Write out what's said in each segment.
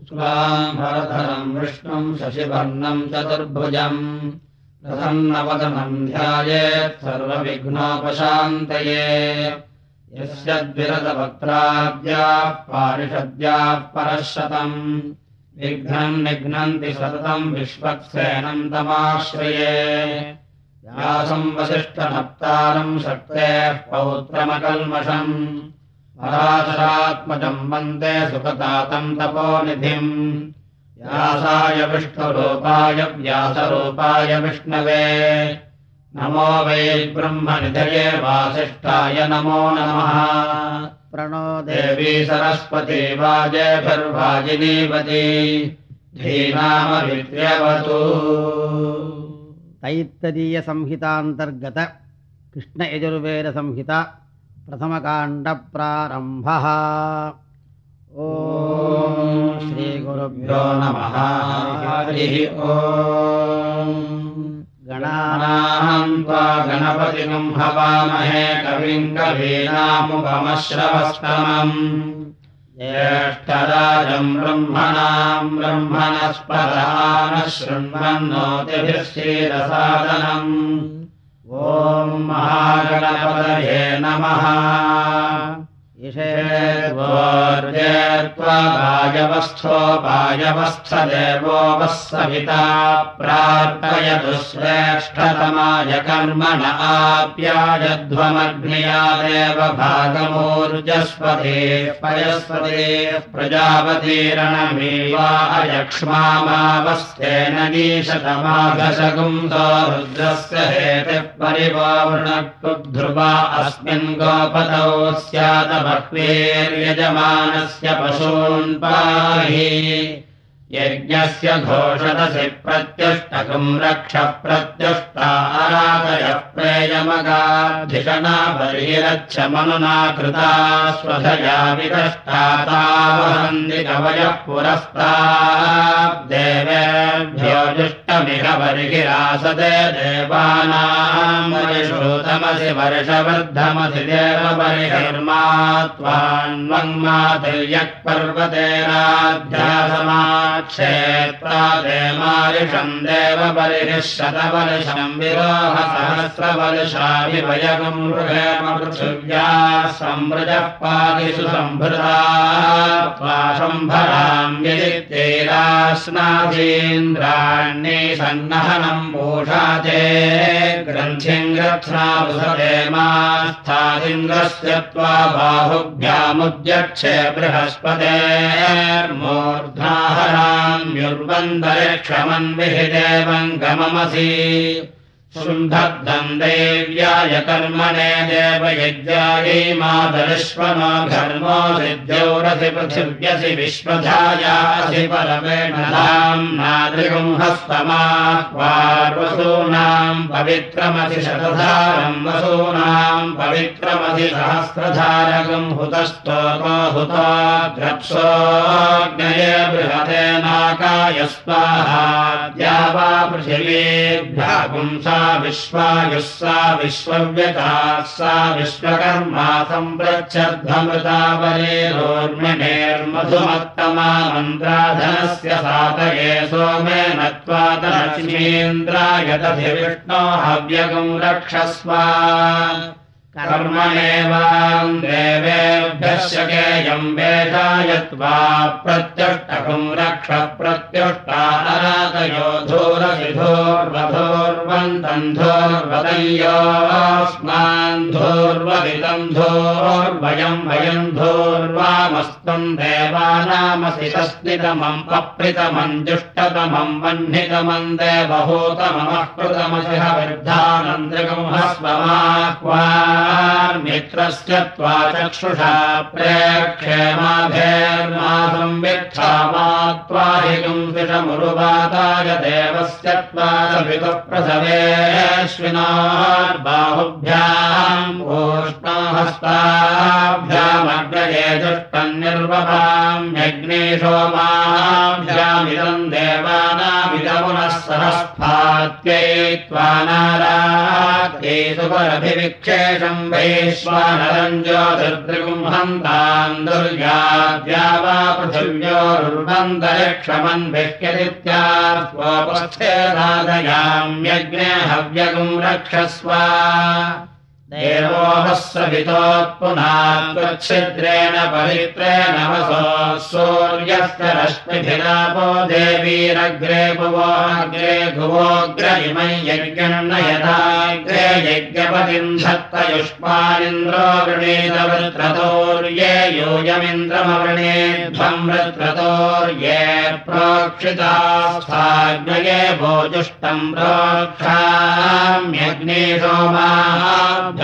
भरधरम् विष्णुम् शशिवर्णम् चतुर्भुजम्। प्रसन्नवदनम् ध्यायेत् सर्वविघ्नोपशान्तये। यस्य द्विरदवक्त्राद्याः पारिषद्याः परशतम्। विघ्नम् निघ्नन्ति सततम् विश्वक्सेनम् तमाश्रये। व्यासम् वसिष्ठनप्तारम् शक्तेः पौत्रमकल्मषम् पराशरात्मजम् वन्दे सुखतातम् तपोनिधिम्। व्यासाय विष्णुरूपाय व्यासरूपाय विष्णवे। नमो वै ब्रह्मनिधये वासिष्ठाय नमो नमः। प्रणो देवी सरस्वती वाजभिर्वाजिनीवती धीनामभिद्र्यवतु तैत्तरीयसंहितान्तर्गत कृष्णयजुर्वेदसंहिता प्रथमकाण्डप्रारम्भः। ॐ श्रीगुरुभ्यो नमः। हरिः ॐ। गणानाम् त्वा गणपतिम् हवामहे कविम् कवीनामुपमश्रवस्तमम्। ज्येष्ठराजम् ब्रह्मणाम् ब्रह्मणस्पदानः शृण्वन्नोतिभिः क्षीरसादनम् ॐ महागणपतये नमः ेत्वायवस्थोपायवस्थदेवो वः सविता प्रार्थयतु श्रेष्ठतमाय कर्मण आप्यायध्वमग्नियादेव भागमूर्जस्पते पयस्पते प्रजापतीरणमेवा अयक्ष्मामावस्तेन गीशतमाघशगुंसो रुद्रस्य हेतिः परिवावृणक्तुध्रुवा अस्मिन् गोपतौ स्यादभक्तेर्यजमानस्य पशून् पाहि यज्ञस्य घोषदसि प्रत्युष्टकम् रक्ष प्रत्युष्टारादयः प्रेयमगाधिषणा बर्हिरच्छ मनुना कृता कवयः जुष्टमिह बर्हिरासदे देवानाम् वरिषोतमसि वर्षवर्धमसि देव बर्हिर्मा क्षेत्रादेमारिषम् देवबलिः शतवर्षम् विरोह सहस्रवर्षाभिवयगम् मृगेम पृथिव्या संवृजः पादिषु सम्भृता यदित्यैरास्नाधीन्द्राण्ये सन्नहनम् पूषा चे ग्रन्थिम् ग्रथ्नावसते मास्थादिन्द्रस्य त्वा बाहुभ्यामुद्यक्षे बृहस्पतेर्मूर्ध्नाहराम्युर्वन्दरिक्षमन्विहि देवम् गममसि शुण्ठब्दम् देव्याय कर्मणे देवयज्ञायै मादरिष्वनो घर्मो सिद्ध्यौरसि पृथिव्यसि विश्वधायासि परमेण नादृगम् हस्तमाह्वार्वसूनाम् पवित्रमसि शतधारम् वसूनाम् पवित्रमसि सहस्रधारकम् हुतस्तोको हुता द्रप्सोऽग्नये बृहतेनाकाय स्वाहा पुंसा विश्वायुः सा विश्वव्यताः सा विश्वकर्मा सम्प्रच्छध्वमृतावरेरोर्मिणेर्मधुमत्तमा मन्त्राधनस्य सातये सोमेन त्वादलक्ष्मीन्द्राय दधि विष्णो हव्यगम् रक्षस्व कर्मणेवाम् देवेभ्यश्च केयम् वेदाय त्वा प्रत्युष्टकम् रक्ष वयम् धोर्वामस्तम् देवानामसि तस्नितमम् अप्रितमम् जुष्टतमम् वह्नितमम् देवहूतममः कृतमसि हविर्धानन्द्रिकम् हस्वमाह्वा मित्रस्य त्वा चक्षुषा प्रेक्षेमाभेर्मासम् वित्था मा सवितुः प्रसवे बाहुभ्याम् ओष्णहस्ताभ्यामग्रये दुष्टम् निर्वभाम्यग्ने सोमाभ्यामिदम् देवानामिदमुनः सहस्फात्यै त्वा नारात्यै सुपरभिविक्षेषम् वैश्वानरम् ज्योतिर्दृगुंहन्ताम् दुर्गाद्या वा पृथिव्योरुर्वन्तरिक्षमन्भिह्यदित्या स्वोपस्थेदादयाम्यग्ने हव्यगुम् रक्षस्व देवोः सवितोत्पुनाच्छिद्रेण पवित्रेण वसो सूर्यस्य रश्मिभिरापो देवीरग्रे भुवोऽग्रे भुवोऽग्र इमै यज्ञम् यथाग्रे यज्ञपतिम् धत्तयुष्मानिन्द्रो वृणीतवृत्रतोर्ये यूयमिन्द्रमवृणेध्वम् वृत्रतोर्ये प्रोक्षितास्थाग्नये भोजुष्टम् प्रोक्षाम्यग्ने सोमाः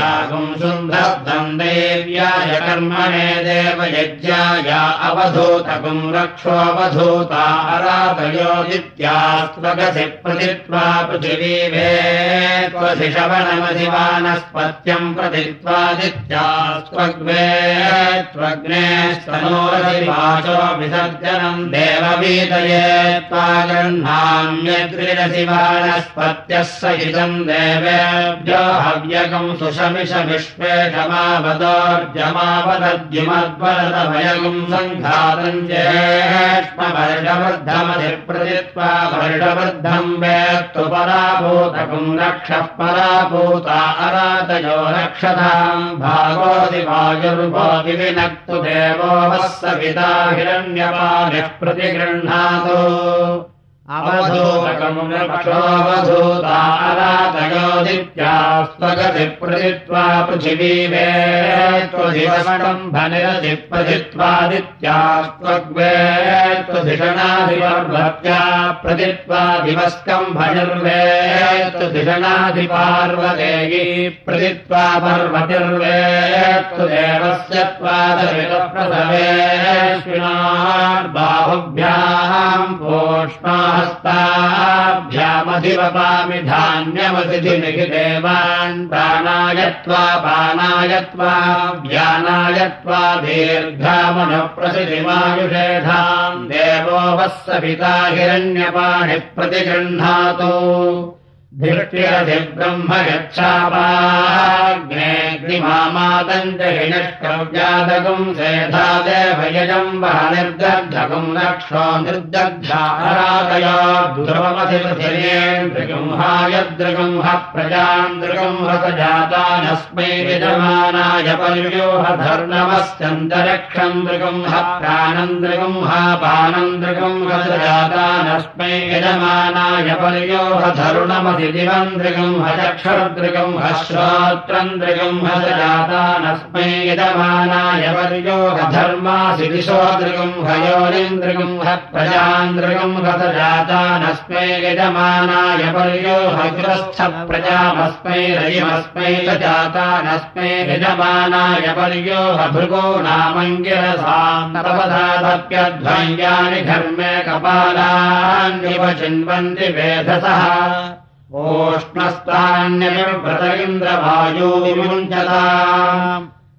देव्याय कर्मणे देवयज्ञाय अवधूतकुम् रक्षोऽवधूता अराधयोदित्यास्त्वगसि प्रतित्वा पृथिवीवे त्वसि शवनमधिवानस्पत्यम् प्रतित्वादित्यास्त्वग्वे त्वग्ने विसर्जनम् देववीतये त्वा गृह्णाम्यग्रिरसि वानस्पत्यः सहितम् देवेभ्यो हव्यकम् सङ्घातम् ज्येष्मवर्षवृद्धमधिप्रतित्वा वर्षवृद्धम् वेत्तु पराभूतकुम् रक्षः पराभूता अरातयो रक्षताम् भागोदिवायुर्भो विविनक्तु देवो वः सविता हिरण्यपानिः प्रतिगृह्णातु अवधूतकमुनपठोऽवधूतारातयोदित्यास्त्वगति प्रतित्वा पृथिवीवे त्वधिवस्तम्भनिरति प्रतित्वादित्यास्त्वग्वे त्वधिषणाधिपर्वत्या प्रतित्वा दिवस्कम्भनिर्वे त्वधिषणाधिपार्वदेयी प्रतित्वा पर्वतिर्वे त्वदेवस्य त्वादविलप्रसवे हस्ताभ्यामधिवपामि धान्यमतिथिमिहि देवान् प्राणायत्वा पानायत्वा व्यानायत्वा दीर्घामनुप्रसिधिमायुषेधाम् देवो वः सपिता हिरण्यपाणिः प्रतिगृह्णातु देवयजम् वह निर्दग्धगुम् रक्षो निर्दग्धारादय ध्रुवमधिपृथिरेन्द्रगुंहायद्रगुम् ह प्रजाम् दृगुम् हस जातानस्मै यजमानाय पर्योह धर्णवस्यन्तरिक्षम् दृगुम् ह प्राणम् दृगुम् ह पानम् दृगुम् हस जातानस्मै यजमानाय पर्योह दृगम् हचक्षुर्दृगम् हश्रोत्रम् दृगम् हस जातानस्मै यजमानाय वर्यो हधर्मासि दिशो दृगम् हयोनिम् दृगम् ह प्रजाम् दृगम् हस जातानस्मै यजमानाय वर्यो हग्रस्थ प्रजामस्मै रयिमस्मै च जातानस्मै यजमानाय वर्यो हभृगो नामङ्गिरसाम् तपदादप्यध्वङ्ग्यानि घर्मे कपालान्निव चिन्वन्ति वेधसः ओष्णस्तान्यव्रत इन्द्रवायो विमुञ्चता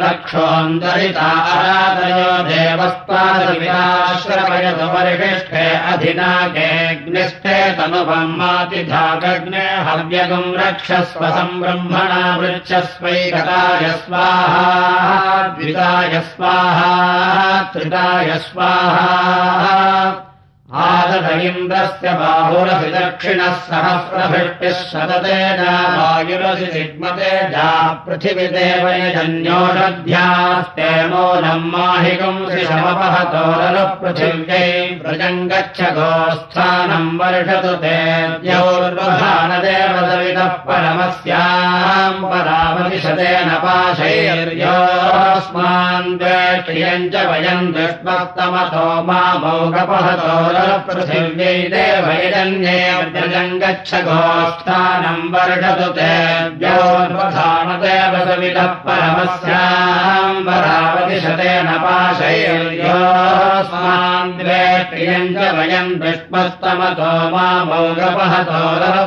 लक्षोऽन्तरितारादयो देवस्तादविराश्रवयसुपरिशिष्टे अधिनागेऽग्निष्ठे तनुभम् मातिधागग्ने हव्यगुम् रक्षस्व सम्ब्रह्मणा वृक्षस्वैकताय स्वाहा द्विताय स्वाहा त्रिताय स्वाहा आदद इन्द्रस्य बाहुरसि दक्षिणः सहस्रभिष्टिः शततेज वायुरसि सिग्मते जा पृथिविदेव यजन्योषध्यास्ते मूलम् माहिकुंसि शमपहतोरलः पृथिव्यै व्रजम् गच्छ गोस्थानम् वर्षतु ते द्यौर्वधानदेवसवितः परमस्याम् परामतिशतेन पाशैर्योऽस्मान् द्वेष्टियम् च वयम् दुष्मस्तमतो मामौगपहतो पृथिव्यै देवैरन्ये व्रजम् गच्छ गोस्थानम् वर्षतु ते द्योर्वधानदेवसवितः परमस्याम् परावतिशतेन पाशैर्योऽस्मान् द्वेष्टियम् च वयम् दुष्मस्तमतो मामौगपहतो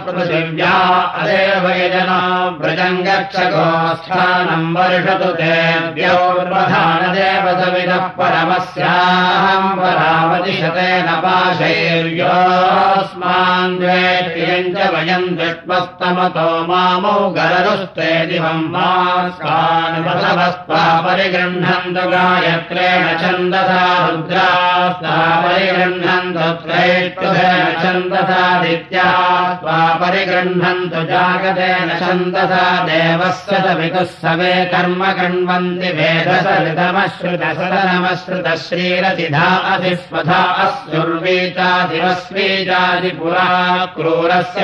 पृथिव्या अदेव यजना व्रजम् गच्छ गोस्थानम् वर्षतु ते द्यौर्वधानदेवसवितः परमस्याम् परावतिशतेन पाशैर्योऽस्मान् द्वेष्टियम् च वयम् दुष्मस्तमतो मामौ गररुस्ते दिवम् मास्कान्वसवस्त्वा परिगृह्णन्तु गायत्रेण छन्दसा रुद्रास्त्वा परिगृह्णन्तु त्रैष्टुभेन छन्दसादित्या त्वा परिगृह्णन्तु जागतेन छन्दसा देवस्य सवितुः सवे कर्म कण्वन्ति वेदसरितमश्रुतसदनमश्रुतः श्रीरसिधा अस्युर्वीचादिवस्वीचादिपुरा क्रूरस्य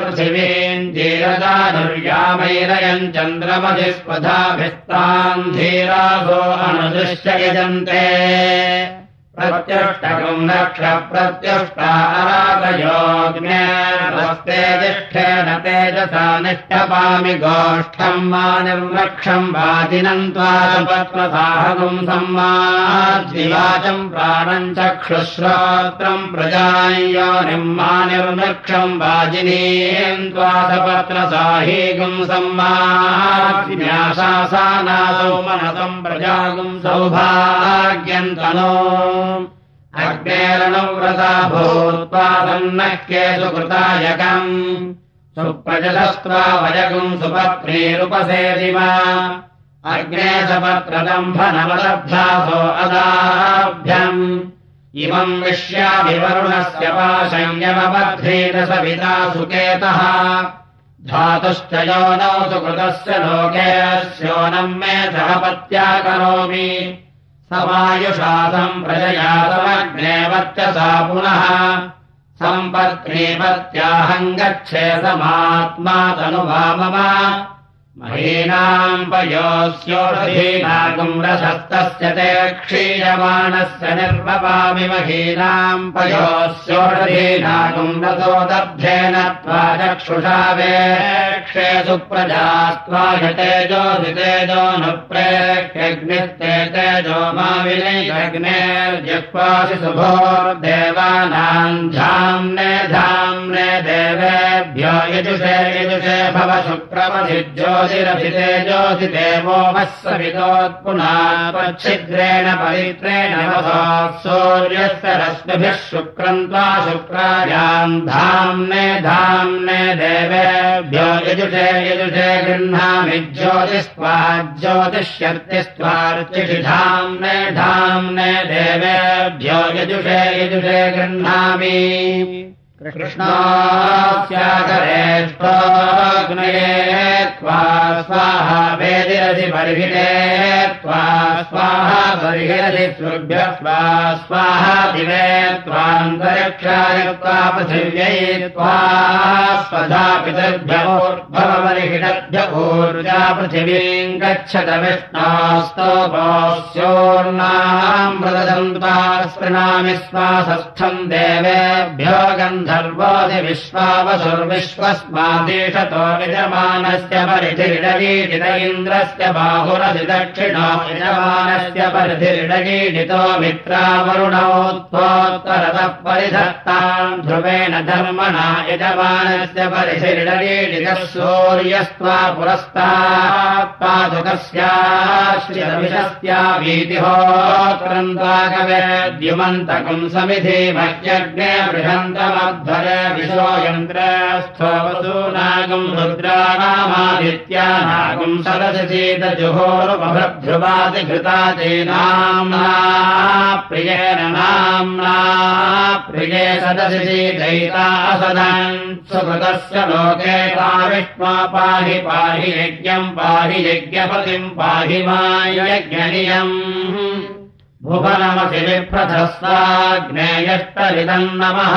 पृथिवीम् धीरदानुर्यामैरयम् चन्द्रमधिस्वधाभिस्ताम् धीरासो अनुदृश्य यजन्ते प्रत्युष्टकम् रक्ष प्रत्युष्टारागयोग्नेस्ते तिष्ठेन तेजसा निष्ठपामि गोष्ठम् मा निर्वक्षम् वाजिनम् त्वापत्मसाहगुम् सम्माद्विवाचम् प्राणम् चक्षुश्रोत्रम् प्रजायोनिम् मा निर्वृक्षम् वाजिनीम् त्वादपत्रसाहीगुम् सम्मासानासौ मनसम् प्रजागुम् सौभाग्यम् तनो अग्नेरणव्रता भूत्वा सन्नः केषु कृतायकम् सुप्रजलस्त्वा वयगुम् सुपत्नीरुपसेदिव अग्ने सपत्रदम्भनवलब्धासो अदाभ्यम्। इमम् विश्याभिवरुणस्य पाशयमबध्रीत सविता सुकेतः। धातुश्च योनौ सुकृतस्य लोकेऽस्योनम् मे सहपत्या करोमि समायुषासम् प्रजया समग्ने वर्चसा पुनः। सम्पत्नीपत्याहम् गच्छे समात्मा तनुवा मम महीनाम् पयोस्योषधीनागुम् रसस्तस्य ते क्षीयमाणस्य निर्वपामि महीनाम् पयोस्योषधीनागुम् रसो दब्धेन त्वा चक्षुषा वेक्षे सुप्रजास्त्वा तेजोधितेजो न प्रेक्ष्यग्निस्ते तेजो मा विनैरग्नेर्जिह्वासि शुभोर्देवानाम् धाम्ने धाम्ने देवेभ्यो यजुषे भव शुक्रमधिज्योतिरभिते ज्योतिदेवो वः सवितोत्पुनाच्छिद्रेण पवित्रेण सूर्यस्य रश्मिभिः शुक्रम् त्वा शुक्रायाम् धाम्ने धाम्ने देवेभ्यो यजुषे यजुषे गृह्णामि ज्योतिस्त्वा ज्योतिष्यर्तिस्त्वार्चिषि धाम्ने धाम्ने देवेभ्यो यजुषे यजुषे गृह्णामि कृष्णास्याकरेष्टोग्नये त्वा स्वाहा वेदिरसि बर्हिते त्वा स्वाहा बर्हिरसि सुभ्य स्वा स्वाहा दिवे त्वान्तरिक्षाय त्वा पृथिव्यै त्वा स्वधा पितर्भ्योर्भवबर्हिषद्भ्य ऊर्जा पृथिवीम् गच्छत विष्णास्तोपोस्योर्नाम् मृदम् त्वा स्पृणामि स्वासस्थम् देवेभ्यो गन्धर्वोऽधि विश्वावसुर्विश्वस्मादेशतो यजमानस्य परिधिर्डगीडित इन्द्रस्य दक्षिणो यजमानस्य परिधिर्डगीडितो मित्रावरुणोत्तोत्तरतः परिधत्ताम् ध्रुवेण धर्मणा यजमानस्य परिधिर्डगीडितः सूर्यस्त्वा समिधे मह्यग्ने सदशिशीतजुहोरुपभ्रुवाति घृता चेनाम्ना प्रियेण नाम्ना प्रिये सदशिशीतैता सदन् सुकृतस्य लोके ता विष्मा पाहि पाहि यज्ञम् पाहि यज्ञपतिम् पाहि मा यज्ञनियम् भुवनमसि विप्रथस्ताग्नेयष्टरिदम् नमः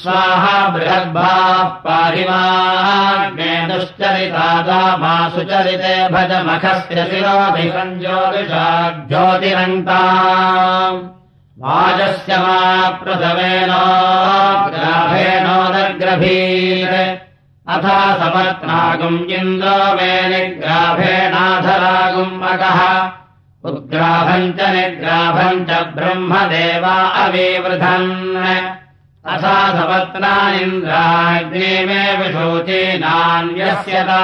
स्वाहा बृहद्भाः पाहिमाग्ने दुश्चरिता मा सुचरिते भजमखस्य शिरोधिकम् ज्योतिषा ज्योतिरन्ता वाजस्य मा प्रसवेनोग्राभेणोदग्रभीर अथा समर्त्रागुम् इन्द्रो मे निग्राभेणाधरागुम् अगः उद्ग्राभम् च निग्राभम् च ब्रह्मदेवा अविवृधन् अथा सपत्नानिन्द्राग्ने मे विशोचीनान्यस्यता।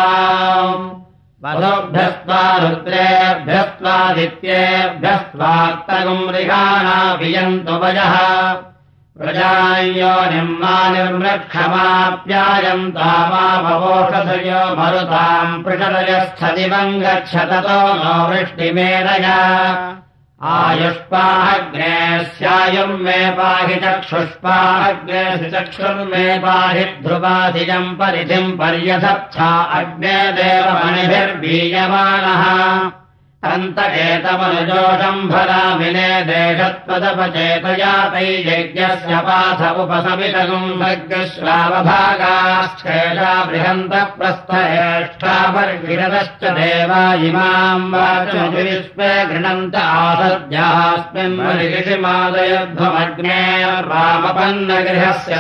वधोभ्यस्त्वा रुद्रेभ्यस्त्वादित्येभ्यस्त्वात्तगुम् रिहाणाभियन्तु वयः। प्रजायो निम्मा निर्मृक्षमाप्यायन्ता मा भवोषधयो मरुताम् पृषदयस्थदिवम् गच्छततो नो वृष्टिमेरया आयुष्पाग्ने स्यायुम् मे पाहि चक्षुष्पाग्ने चक्षुर्मे पाहि ध्रुवाधिजम् परिधिम् पर्यथच्छा अग्ने देवमणिभिर्बीयमानः अन्तकेतमनुजोषम् भरामिने देशत्वदपचेतया तै यज्ञस्य पाथ उपसमितगुम् भग्श्रावभागाश्चेषा बृहन्तप्रस्थहेष्ठापर्गिरतश्च देवा इमाम् वाचविश्वे गृणन्त आसद्यास्मिन्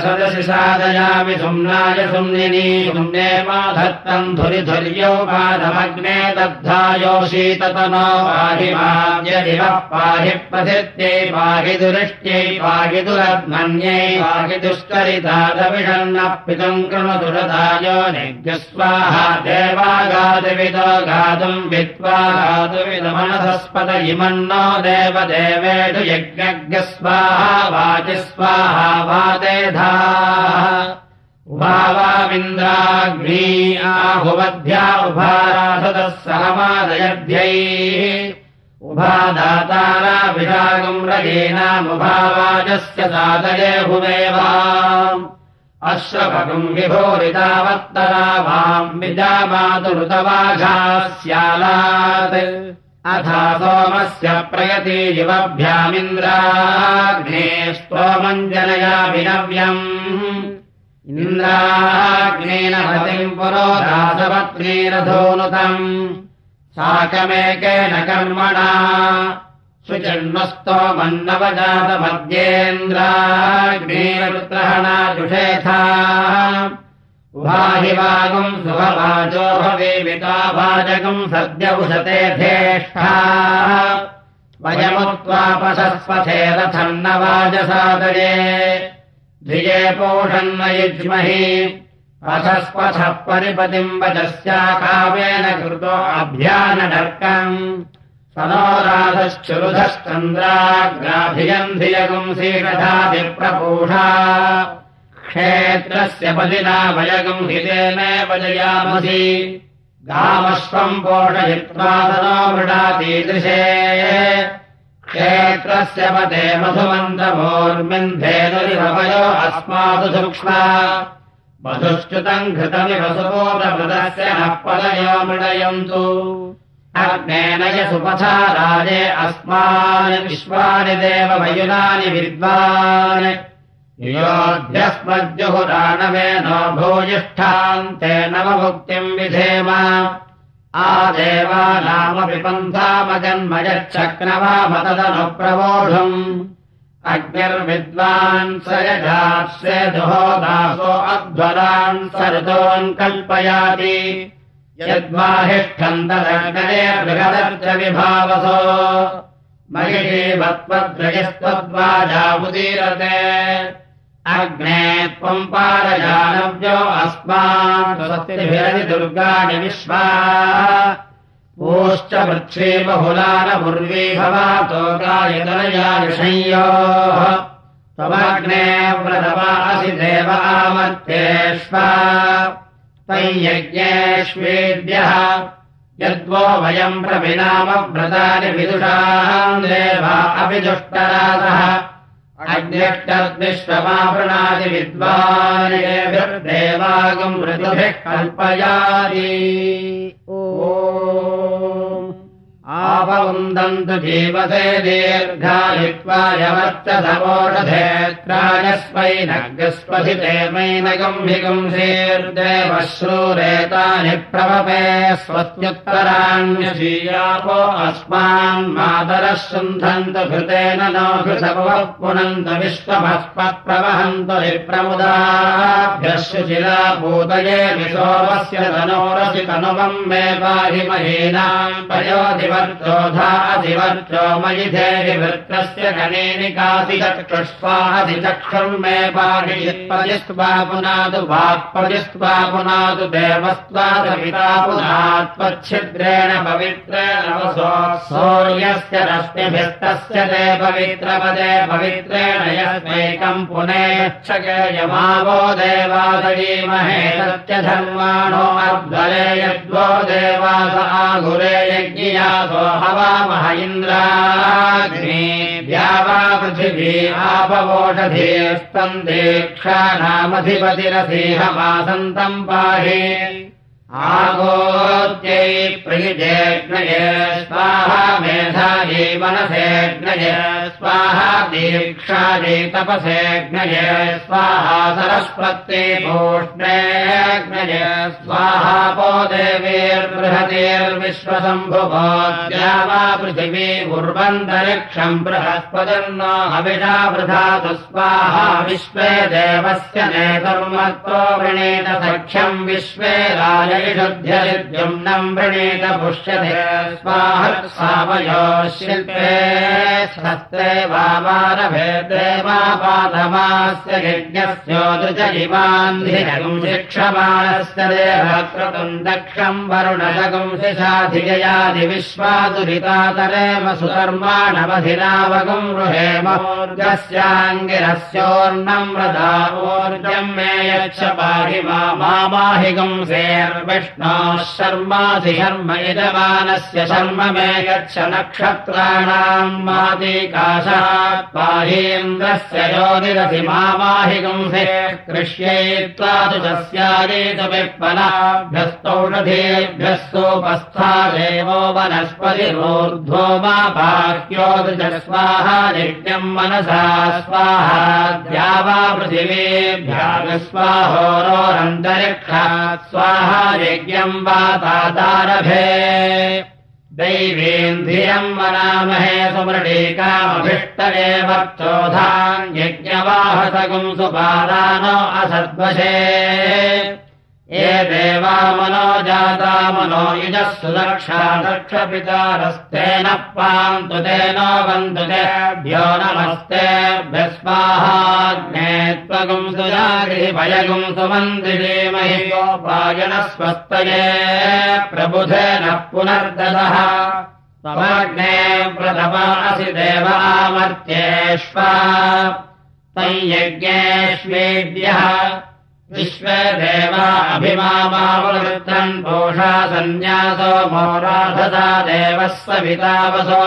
सदसि सादयामि सुम्नाय सुम्निनी सुम्ने माधत्तम् धुरिधुर्यौ पादमग्ने दग्धायो शीततनो पाहि माद्यदिवः पाहि प्रथित्यै पाहि दुरिष्ट्यै पाहि दुरध्मन्यै पाहि दुष्करितादविषन्नः पितुम् कृणुदुरदायो निज्ञस्वाहा देवागादिविदो गातुम् विद्वा गातुविदमनसस्पत इमन्नो देवदेवेषु यज्ञज्ञस्वाहा वाचि स्वाहा वादेधाः उभावामिन्द्राग्नी आहुवध्या उभाराधतः सहमादयध्यैः। उभादाताराभिषागम् रजेनामुभावाजस्य सादये हुमेवा। अश्वभगुम् विभोरितावत्तरा वाम् विजामातुरुतवाघाः स्यालात् अथा सोमस्य प्रयति युवभ्यामिन्द्राग्ने स्तोमम् जनयाभिनव्यम् इन्द्राग्नेन पतिम् पुरोधासपत्नीरधोनुतम् साकमेकेन कर्मणा। सुजन्मस्तो उभाहि वागुम् सुभवाचो भवेविता भाजकम् सद्य न वाजसादये धिये पोषन्न युज्महि। अथस्पथः परिपतिम् वचस्याकाव्येन कृतो अभ्यानडर्कम् स नो राधश्चुरुधश्चन्द्राग्राभियम् धियगुम् सीषधाभिप्रपूषा क्षेत्रस्य पदिना वयगुम् हितेनेव जयामसि। गामश्वम् पोषयित्वा स नो मृडातीदृशे क्षेत्रस्य पदे मधुमन्तमोर्मिन्धेनुरिवयो अस्मासु सूक्ष्मा। मधुश्च्युतम् घृतमिव सुबोधमृतस्य नः पदयो मृडयन्तु। अग्नेन यसुपथा राजे अस्मानि विश्वानि देवमयुनानि विद्वान्। योऽध्यस्मज्जुहुराणवे नो भूयिष्ठान्ते नवभुक्तिम् विधेम आदेवानामपि पन्थामजन्मयच्छक्नवामतदनुप्रवोढुम् अग्निर्विद्वान् स यजास्ये दुहो दासो अध्वरान् स ऋतोन् कल्पयाति। यद्वाहिष्ठन्तदग्नये बृहदर्च विभावसो। महिषीवत्वद्रजस्त्वद्वाजामुदीरते अग्ने त्वम् पारजानव्यो अस्मान् स्वस्तिभिरति दुर्गाणि विश्वा। ोश्च वृक्षे बहुलानमुर्वी भवातो गायतनयानिषयोः त्वमग्ने व्रतमासि देव आमर्त्येष्वा। तैयज्ञेष्वेद्यः यद्वो वयम् प्रविनामव्रतानि विदुषाम् देवा अपि दुष्टरासः अग्निष्टद्विश्वमावृणादि विद्वान् ऋतुभिः कल्पयादि ओ आपवन्दन्तु जीवसे दीर्घायित्वा यवर्चसवोषधेत्रायस्वैनग्स्वधिते मैनगम्भिगुंसेर्देवश्रूरेतानि प्रवपे स्वस्त्युत्तराण्यशीयापो अस्मान् मातरः शुन्धन्तु घृतेन नो घृतपवः पुनन्तु विश्वभस्पत्प्रवहन्तु विप्रमुदाभ्यः शुचिला भूतये विशोभस्य तनोरसि तनुवम् मे पाहि महीनाम् मयि चक्षुष्वाधिचक्षुर् मे पाहि यत्पदिस्त्वा पुनातु वाक्पदिस्त्वा पुनातु देवस्त्वादपिता पुनात्वच्छिद्रेण पवित्रेण सौर्यस्य रश्मिभिस्तस्य ते पवित्रपदे पवित्रेण पुनेच्छगेयमावो देवादयीमहे सत्यधर्माणो अद्वरे यद्वो देवास आगुरे यज्ञियासो हवामह इन्द्राग्नि द्यावा पृथिवी आपवोषधीस्तम् दीक्षाणामधिपतिरसीहमासन्तम् पाहि आगोत्यै प्रियजेग्नये स्वाहा मेधायै मनसेग्नये स्वाहा दीक्षायै तपसेग्नये स्वाहा सरस्वत्यै भूष्णेग्नये स्वाहा पो देवीर्बृहतीर्विश्वशम्भुवो वा पृथिवी उर्वन्तरिक्षम् बृहस्पतिर्नो हविषा वृधातु स्वाहा विश्वे देवस्य नेतुर्मत्तो वृणीत सख्यम् विश्वे राय ुद्ध्यम् वृणीत पुष्यते स्वाहसावयो शिल्पे वामारभेदे वा पादमास्य यज्ञस्योदृज इवान्धिरगुं शिक्षमाणस्य देवक्रतुम् दक्षम् वरुणजगुंसिषाधिजयादि विश्वादुरितातरेव सुकर्माणवधिरावगुम् रुहेमोर्गस्याङ्गिरस्योर्णम् व्रतावोर्जम् मे यच्छ पाहि मामाहिगुंसेर् विष्णोः शर्मासि शर्म यजमानस्य शर्म मे गच्छ नक्षत्राणाम् मादिकाशात् पाहीन्द्रस्य योनिरसि मामाहि गुंसे कृष्यैत्वा तु तस्यादेतु विप्पलाभ्यस्तौषधेभ्यः सोपस्था देवो वनस्पतिरोर्ध्वो मा बाह्योदृज स्वाहा नित्यम् मनसा स्वाहा द्यावा पृथिवीभ्याग स्वाहोरोरन्तरिक्षात् स्वाहा यज्ञम् वा तादारभे दैवेन्धियम् वनामहे सुमृणीकामभिष्टये वक्चोधान् यज्ञवाहसगुम् सुपादानो असद्वशे ये देवा मनो जाता मनो युजः सुदक्षा दक्षपितारस्तेन पान्तु तेनो वन्तु तेभ्यो नमस्तेभ्यस्वाहाग्ने त्वगुम् सुजागृहिभयगुम् सुमन्दिरेमहि गोपायनस्वस्तये प्रबुधेन पुनर्ददः त्वमग्ने प्रथमासि देवामर्त्येष्वा तञ्यज्ञेष्वेद्यः विश्वे देवा अभिमामावृत्तम् पोषा सन्न्यासो मोराधसा देवः सवितावसोर्वसुधा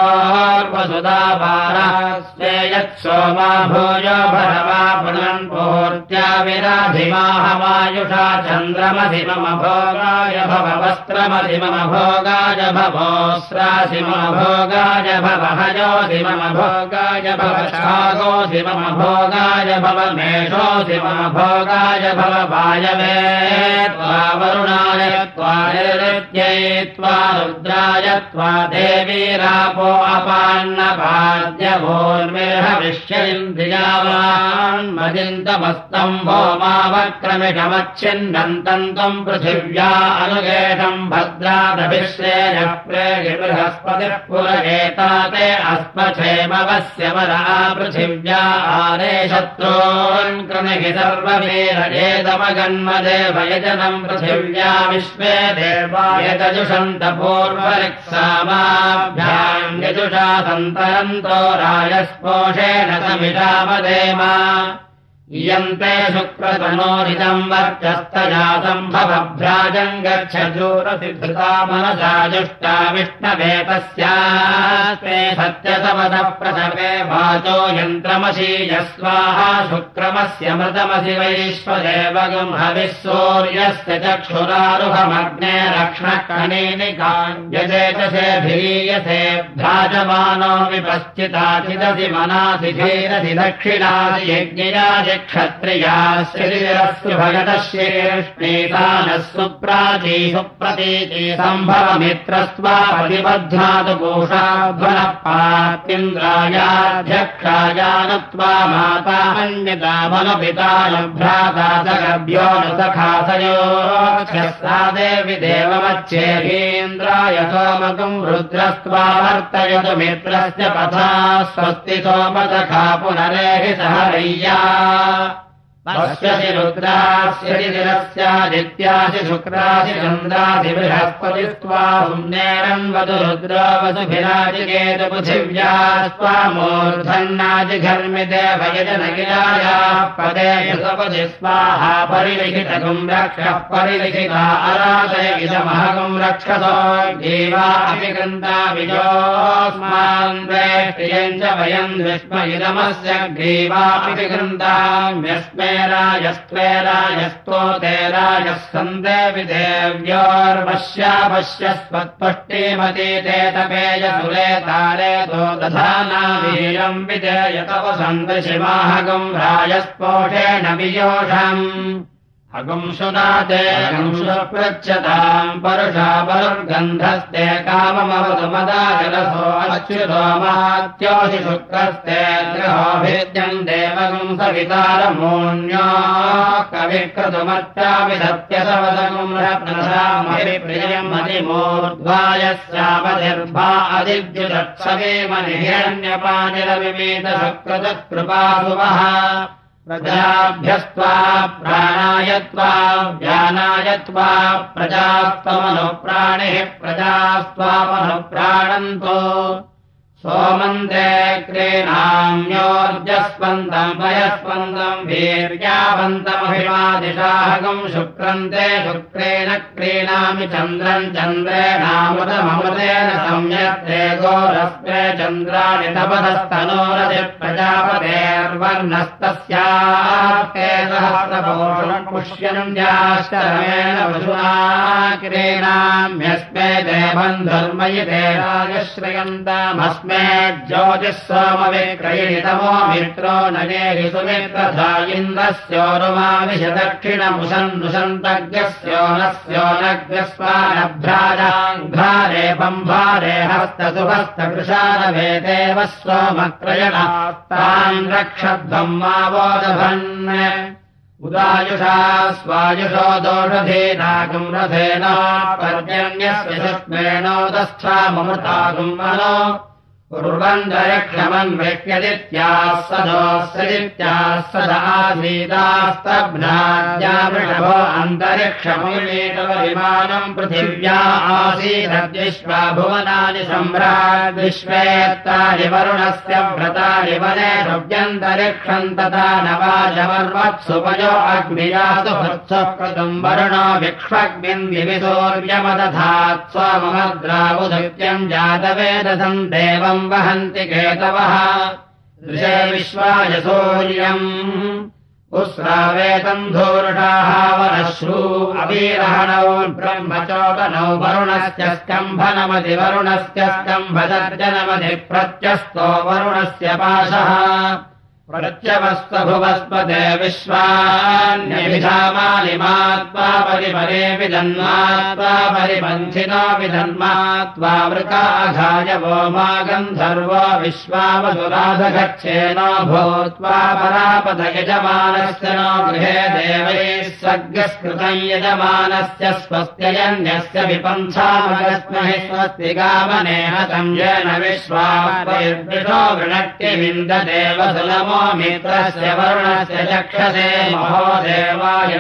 पारास्ते यत्सोमा भूय भरवा पुनन् पूर्त्या विराधिमाहमायुषा चन्द्रमधि मम भोगाय भव वस्त्रमधि मम भोगाय भवोस्रासि मम भोगाय भव हयोधि मम भोगाय भव शागोधि मम भोगाय भव मेषोधि मम भोगाय भव वायवे त्वा वरुणाय त्वा त्वा रुद्राय त्वा देवीरापो अपान्नपाद्यभोर्मिर्हविष्यन्द्रियावान्मदिन्दमस्तम् भोमावक्रमिषमच्छिन्नन्तम् त्वम् पृथिव्या अनुगेशम् भद्रादभिश्रेयः प्रेणि बृहस्पतिः पुरगेता ते अस्मक्षेमवस्य वरा पृथिव्या आरे शत्रून् क्रमिहि सर्ववीरजेदमगन्मदेव यजनम् पृथिव्या विश्वे देवा यतजुषन्त पूर्वरिक्सामाभ्याम् यजुषा सन्तरन्तो राजस्पोषेण समिषामदेमा इयन्ते शुक्रतनोरिदम् वर्चस्तजातम् भवभ्राजम् जुष्टा विष्णवेतस्यास्ते सत्यसवदः प्रसवे वाचो यन्त्रमशीजस्वाहा शुक्रमस्य मृतमसि वैश्वदेवगम् हविः सूर्यस्य चक्षुरारुहमग्ने रक्ष्णकणेनिकाञ्जते भीयसे भ्राजमानो विपश्चिताचिदसि मनासि धीरसि दक्षिणासि यज्ञयाजि क्षत्रियाश्चिरस्तु भगतश्रेष्णेतानः सुप्राची सुप्रतीची सम्भवमित्रस्त्वा प्रतिबध्नातु कोषाध्वनः पात्रिन्द्रायाध्यक्षायानत्वा माता अन्यतामनुपिता भ्राता सगभ्यो न सखासयो सा देवि देवमच्छेरीन्द्राय सोमकम् रुद्रस्त्वा वर्तयतु मित्रस्य पथा स्वस्ति सोमसखा पुनरेहि Dadah. पश्यसि शुक्रासि चन्द्रासि बृहस्पति त्वा पुण्येरन्वतु रुद्रवसुभिराजिकेतु पृथिव्या स्वा मूर्धन्नाजिघर्मिते पदे स्वाहा रक्षः परिलिखिता रक्षसो देवा अपि वयम् इदमस्य ग्रीवा अपि राजस्त्वे राजस्तो ते राजः सन्देवि देव्योर्वश्या पश्यस्वत्पुष्टिमती ते तपेयसुरे तारे तो दधाना वीरम् विजयतव सन्दृशिमाहगम् राजस्पोषेण वियोषम् अगुंसुनाते पृच्छताम् परुषा परुर्गन्धस्ते मात्योषि शुक्रस्ते ग्रहोभिद्यम् देवगुम् सवितारमोन्यो कविक्रतुमर्चापि सत्यसवदगुम् रत्नसामभिप्रियम् अधिमूर्ध्वायस्यापतिर्भा अधिद्युदत्सवे मनिहिरण्यपानिरविमेत शुक्रतकृपासुवः प्रजाभ्यस्त्वा प्राणायत्वा ज्ञानायत्वा प्रजास्त्वमनुप्राणिः प्रजास्त्वामनुप्राणन्तो सोमन्ते क्रीणाम्योर्जस्पन्दम् वयस्पन्दम् वीर्यावन्तमभिमादिशाहकम् शुक्रन्ते शुक्रेण क्रीणामि चन्द्रम् चन्द्रेणामृतममृतेन सम्यक्ते गोरस्मे चन्द्राणि तपदस्तनोरसि प्रजापतेर्वर्णस्तस्यास्ते सहस्रपोषणम् पुष्यन्त्याश्चरमेण वशुना क्रीणाम्यस्मे देवम् धर्मयिते राजश्रयन्तामस्मे ज्योतिः सोमविक्रयितमो मित्रो नगेहि सुमित्रधा इन्द्रस्योरुमाविश दक्षिणमुषन्नुषन्तज्ञस्योनस्योनग्रस्वानभ्राजाङ्घ्रारे बम्भारे हस्तसुहस्तकृशारवेदेव सोमक्रयणास्तान् रक्षध्वम् मावोदभन्। उदायुषा स्वायुषो दोषधेनागम् रथेन मनो आसीदद्विश्वा भुवनानि सम्राट् विश्वेत्तानि वरुणस्य व्रतानि वने षव्यन्तरिक्षम् तथा नवाजवर्वत्सुपयो अग्नियासु हृत्सकृतम् वरुणो विविसौर्यमदधात् स्वमद्रावुधृत्यम् जातवेदसम् देवम् वहन्ति केतवः। दृशे विश्वाय सूर्यम्। उस्रावेतम् धूर्षाः वरश्रू अवीरहणौ ब्रह्मचोदनौ वरुणस्य स्तम्भनमधि वरुणस्य स्तम्भदर्जनमधि प्रत्यस्तो वरुणस्य पाशः प्रत्यवस्त्वभुवस्पते विश्वान्यभिधामानिमात्वा परिपरे विधन्मात्वा परिपन्थिनो विधन्मात्वा वृकाघाय वो मा गन्धर्वो विश्वावसुराधगच्छेनो भूत्वा परापद यजमानस्य नो गृहे देवैः सर्गस्कृतम् यजमानस्य स्वस्त्ययन्यस्य विपन्थामगस्महि स्वस्ति गावनेहतम् येन विश्वावृषो वृणट्यविन्ददेव सुलमो मित्रस्य वर्णस्य चक्षसे महो देवाय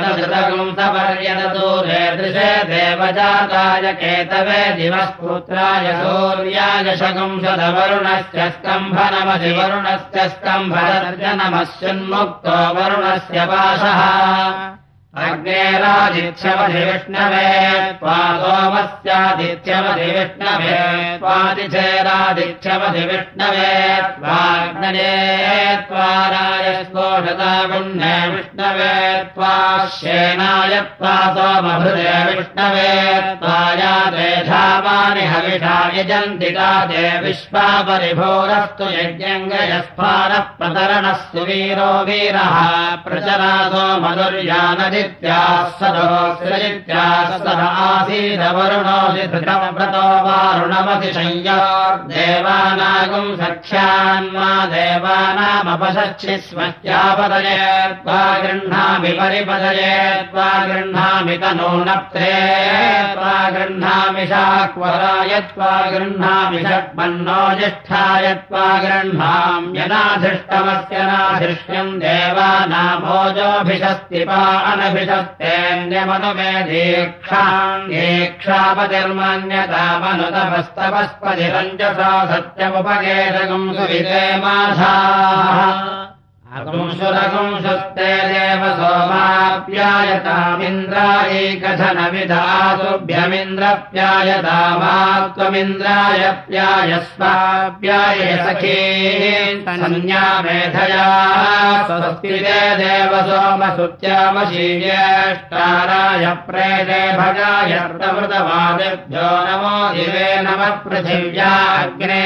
दृशे देवजाताय केतवे दिवस्पुत्राय सूर्याय शगुंशदवरुणस्य स्तम्भनमधि वरुणस्य स्तम्भनमस्युन्मुक्तो वरुणस्य पाशः विष्णवे त्वा सोमस्यादित्यमधि विष्णवे त्वादिचेरादित्यमधि विष्णवे त्वाग्नये त्वाराय स्फोषता पुण्ये विष्णवे त्वा श्येनाय त्वा सोमभृदे विष्णवे त्वाया ते धामानि हविषा यजन्ति ते विश्वा परिभोरस्तु यज्ञङ्गयस्फानः प्रतरणः सुवीरो वीरः प्रचरासो मधुर्यानदि सदोऽस्रजित्यासः आसीदवरुणोऽधिधृतमव्रतो वारुणमति संयो सख्यान्मा देवानामपशच्छि स्मत्यापदये त्वा गृह्णामि परिपदये त्वा गृह्णामि तनूनप्त्रे त्वा गृह्णामि शाक्वराय त्वा गृह्णामि षट्मन्नो ज्येष्ठाय त्वा गृह्णाम्यनाधिष्टमस्य नाधिष्यम् देवानामोजोऽभिषस्तिपा अनभि भिषत्तेऽन्यमनुमे दीक्षाम् सत्यमुपगेशकम् सुविते माधाः पुंसुरपुंसुस्ते देव सोमाप्यायतामिन्द्रायैकधनविधातुभ्यमिन्द्रप्यायतामा त्वमिन्द्राय प्यायस्वाप्याय सखी सन्न्यामेधया स्वस्ति ते देव सोमसुत्यामशीज्येष्टाराय प्रेते भगाय प्रवृतवादिभ्यो नमो दिवे नमः पृथिव्याग्ने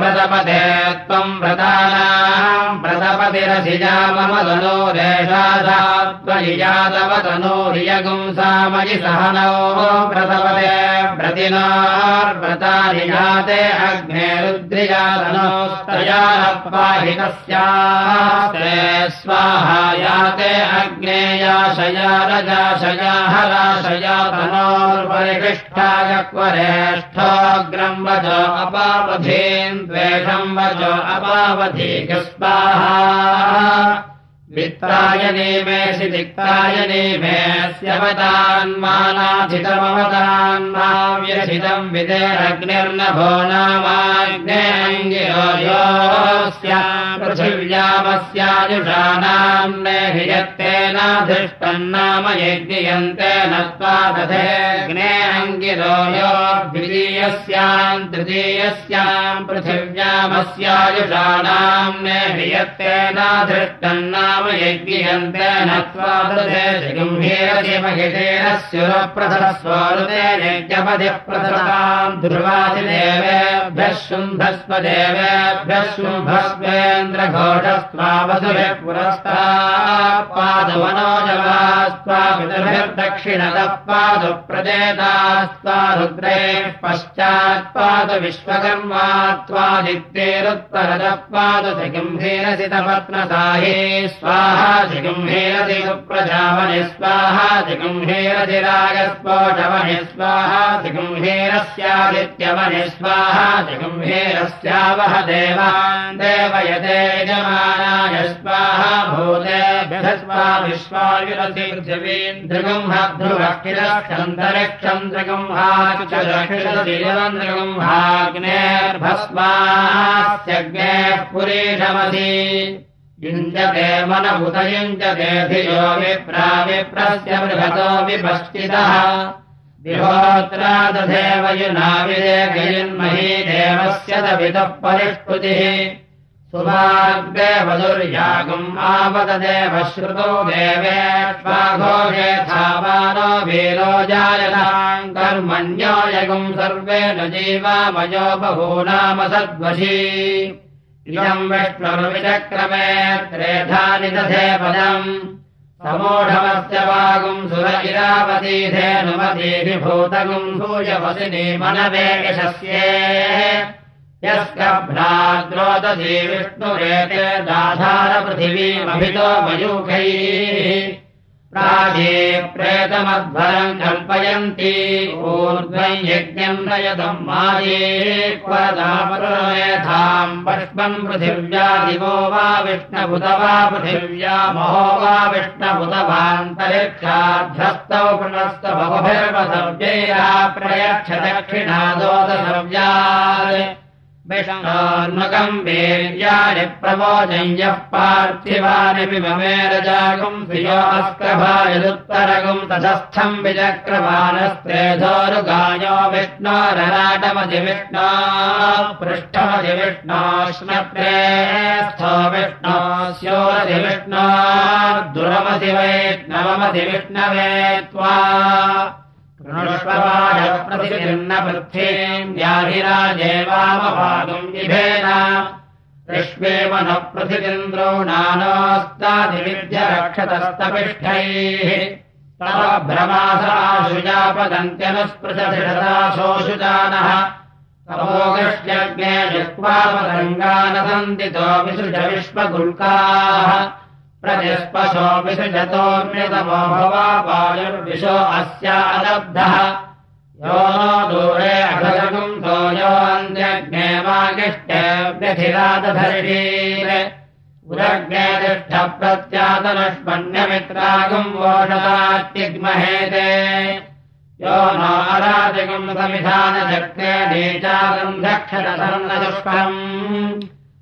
व्रतपदे त्वम् व्रतानाम् व्रतपतिर् मम तनो रेषाधात्वयि यादवतनोरियगुंसामयि सहनो व्रतपदे व्रतिनार्व्रतानि याते अग्ने पाहि तस्यास्ते स्वाहा याते अग्नेयाशया रजाशया हराशया वच अपावधीन् द्वेषम् वच अपावधीक स्वाहा वित्ताय नेमेऽसि दिक्ताय नेमेऽस्यवतान्मानाधितमवतान्मा व्यथितम् विदेरग्निर्नभो नामाग्नेऽङ्गिरो योऽस्याम् पृथिव्यामस्यायुषाणाम् नेहि यत्तेनाधिष्टम् नाम यज्ञयन्तेन त्वा तथेऽग्ने अङ्गिरो द्वितीयस्याम् तृतीयस्याम् पृथिव्यामस्यायुषाणाम् नेहि यत्तेनाधिष्टम् नाम यज्ञयन्ते नत्वा महिषेण स्युरप्रथस्वरुते यज्ञपतिः प्रथताम् ध्रुवादिदेवेभ्यः शुम्भस्व देवेभ्यः शुम्भस्वेन्द्रघोषस्त्वावसुभिः पुरस्तात्पादवनोजवास्त्वापितभिर्दक्षिणतः पादु प्रदेतास्त्वा रुद्रेः पश्चात्पादु विश्वकर्मा त्वादित्यैरुत्तरतः पादु गम्भीरसितपत्नसाहे स्वाहा जिगुम्भेरति सुप्रजावनि स्वाहा जिगुम्भेरति रागस्फोटवनि स्वाहा जिगुम्भेरस्यादित्यवनि स्वाहा जिगुम्भेरस्यावह देवान् देवयते यजमानाय स्वाहा पृथिवीन्द्रगुम्हद्रुवक्षिरन्द्रगुम्हाग्नेर्भस्मास्यग्नेः पुरीषमसि युञ्जते मनमुत धियो विप्रा विप्रस्य बृहतो विपश्चितः विहोत्रादधेव युनाविदेकयन्मही देवस्य दवितः परिष्कृतिः। सुभाग्देवदुर्यागम् आवददेव श्रुतो वीरो जायताम् कर्मण्यो यगुम् सर्वेण जीवामयो बहूनाम सद्वशी इदम् विष्णुर्विचक्रमे त्रेधानि दधे पदम्। समोढमस्य वागुम् सुर इरावतीधेनुमतीभिभूतगुम् भूयवसिनी मनवे यशस्ये यस्कभ्राद्रोदधी विष्णुरेते दाधारपृथिवीमभितो मयूखैः प्राजे प्रेतमध्वरम् कल्पयन्ति। ऊर्ध्वम् यज्ञम् नयतम् माये क्वदापरमेधाम् पष्पम् पृथिव्या दिवो वा विष्णभुत वा पृथिव्या महो वा बहुभिर्वसव्यैरा प्रयच्छ दक्षिणादोदसव्यात् विष्णोन्मुखम् वीर्याणि प्रमोदम् यः पार्थिवानि विममेरजागुम् धियो अस्क्रभायदुत्तरगुम् ततस्थम् विचक्रमाणस्त्रेधोरुगायो विष्णोरराटमधिविष्णो पृष्ठमधिविष्णोष्णप्रे स्थो विष्णो स्योरधिविष्णो दुरमधि वैष्णवमधिविष्णवे त्वा विभेन ऋष्वेव न प्रतिन्द्रो नानोस्ताधिविद्य रक्षतस्तपिष्ठैः तव भ्रमासाशुजापदन्त्यनुस्पृशशिषदाशोऽशुजानः तमोगश्यज्ञे जिह्वापदङ्गानसन्दितो विसृज विश्वगुल्काः प्रजस्पशो विसृजतोऽन्यतमो भवा वायुर्विशो अस्यालब्धः यो नो दूरे अघगुम् सोऽन्त्यग्ने वागिष्ठव्यधिरादधर्षीर् उरग्ने तिष्ठ प्रत्यातनुष्मण्यमित्रागुम् वोषदात्यग्महेते यो नो अराजगुम् समिधानचक्रे नीचागम् दक्षरसर्णदुष्करम्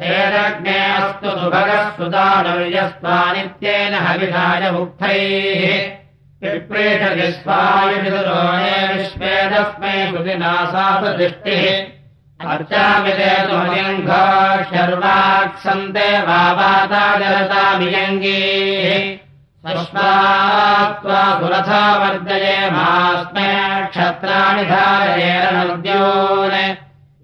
अस्तु सुभगः सुदानुर्यस्त्वानित्येन हविषाय मुक्तैः विप्रेषति स्वायुषितुरोणे विश्वेदस्मै कृतिना सा दृष्टिः अर्चामिते तुमलिङ्घो शर्वाक्सन्ते वावाताजलतामियङ्गीः सस्मात्त्वा सुरथा वर्जये मास्मे क्षत्राणि धारयेन नद्योन्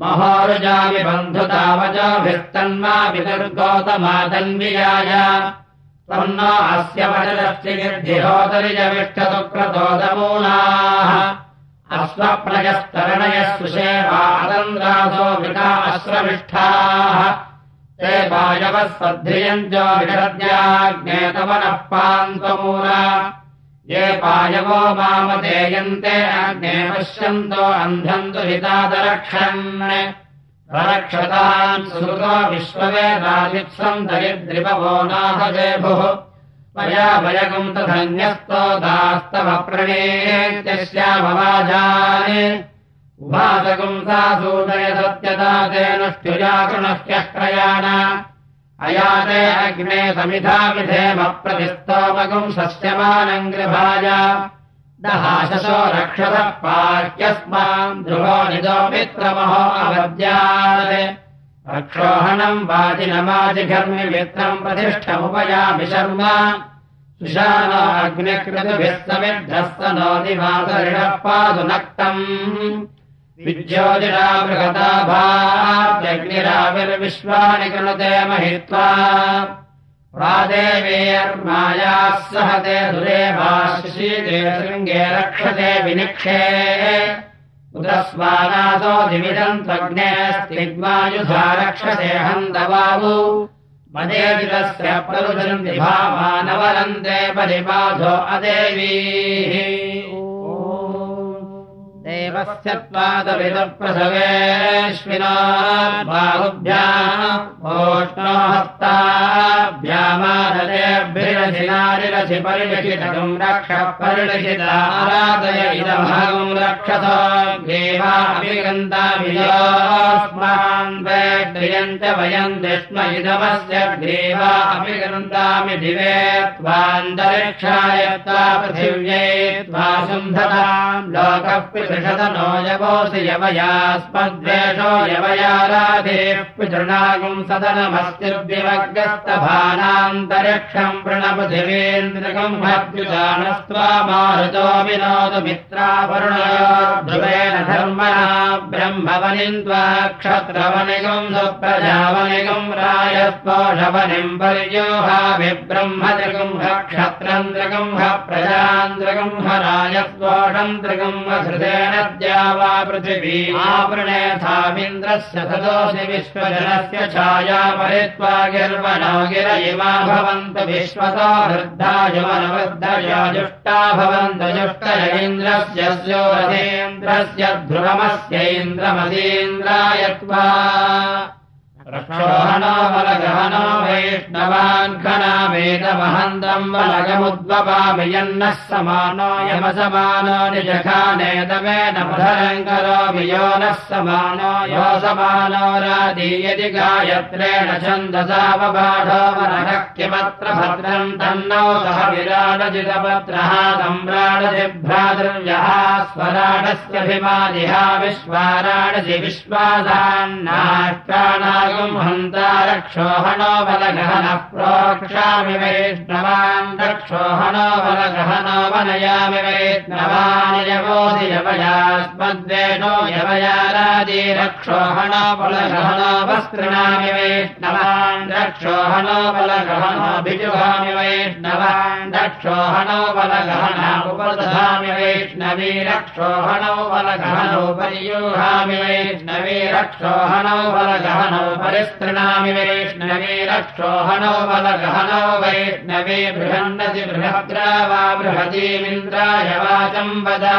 महोरुजामि बन्धुतावजोभिस्तन्मा विदुर्गौतमादन्वियाय त्वम् नो अस्य वचनस्य गिर्धिहोदरिजविष्टसुक्रतोदमूलाः अश्वप्रजस्तरणयः सुषेवादन्द्रासो वृता अश्रविष्ठाः। ते वायवः सद्धियञ्जो विषद्याज्ञेतवनः पान्त्वमूला ये पायवो मामदेयन्ते अग्ने पश्यन्तो अन्धन्तु हितादरक्षन् रक्षताम् सुहृतो विश्ववेदादित्सम् दरिद्रिपवो नाथजेभुः मया वयगम् तधन्यस्तो दास्तव प्रणेत्यस्यामवाजानि उभासगुम् सा सूदय सत्यता तेनुष्ठुजाकृणह्यक्रयाण अयाते अग्ने समिधामिधेमप्रतिस्तोमगुम् सस्यमानम् गृभाय दहाशसो रक्षतः पाह्यस्मान् ध्रुवो निजो मित्रमहो अवद्यात् रक्षोहणम् वाचिनमाजिघर्मि मित्रम् प्रतिष्ठमुपयामि शर्म। सुशानो अग्निकृतभिः समिद्धस्त नोदिवासरिणः पादुनक्तम् विज्योतिरा बृहता भाग्निराविर्विश्वानि कृणुते महित्वा प्रादेवीयर्मायाः सहते दुरेभाशीते शृङ्गे रक्षते विनिक्षे। उदस्वानासो दिविषम् त्वग्ने स्तिग्मायुधा रक्षते हन्तवावु। मदेजितस्य प्ररुदन्ति भामानवरन्ते परिबाधो अदेवीः देवस्य त्वादविदप्रसवेश्विना बाहुभ्याम् ओष्णो हस्ताभ्यामादतेभिरधिनारिरथि परिलिखितम् रक्ष परिलिखिताराधय इदभागम् रक्षत देवाभिगन्ताभियोस्मान् वेद्रियम् च वयम् दिष्म इदमस्य देवा अभिगन्तामि दिवे त्वान्तरिक्षाय त्वा पृथिव्यै त्वा सुन्धताम् लोकः पितृषदनो यवोऽसि यवयास्मद्वेषो यवयाराधेः पितृणागुम् सदनमस्तिर्विवग्रस्तभानान्तरिक्षम् प्रणपृथिवेन्द्रकम् भद्युजानस्त्वा मारुतो विनोदमित्रावरुणयो ध्रुवेण धर्मणा ब्रह्मवनिम् त्वा क्षत्रवनिगम् सुप्रजावनिगम् रायस्पोषवनिम् पर्योहाभिब्रह्मदृगम् ह क्षत्रन्द्रगम् ह प्रजान्द्रगम् ह रायस्पोषन्द्रगम् हृदेन द्यावा पृथिवी आवृणेथामिन्द्रस्य सदोऽसि विश्वजनस्य छाया परित्वा गिर्वणो गिर इमा भवन्तु विश्वतो वृद्धायुमनवृद्धया जुष्टा भवन्तु जुष्टय इन्द्रस्य स्योरथेन्द्रस्य ध्रुवमस्यैन्द्रमसीन्द्राय त्वा बलगहनो वैष्णवान् खनामेदमहन्तम् बलगमुद्वपामि यन्नः समानो यमसमानो निजखानेदमेन मधरम् करोमि यो नः समानो यो समानो राधीयति गायत्रेण छन्दसावबाढो मनः किमत्र भद्रम् तन्नौ सह विराडजितपत्रः सम्राडसि भ्रातृव्यः स्वराडस्यभिमादिहा विश्वाराडसि हन्ता रक्षोहणो बलगहनः प्रोक्षामि वैष्णवान् रक्षोहणो बलगहनो वनयामि वैष्णवान् यवोऽसि यवयास्मद्वेषो यवयारादि रक्षोहणो बलगहनो वस्त्रणामि वैष्णवान् रक्षोहणो बलगहनोऽभिजुहामि वैष्णवान् रक्षोहणो बलगहना उपदधामि वैष्णवी रक्षोहणो बलगहनो परियूहामि वैष्णवी रक्षोहणो बलगहनो परिस्तृणामि वैष्णवे रक्षोहणो बलगहनो वैष्णवे बृहन्नति बृहद्रा वा बृहतीमिन्द्राय वाचम् वदा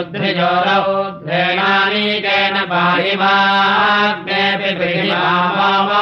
मार्जालीयः सम्राडति विशानः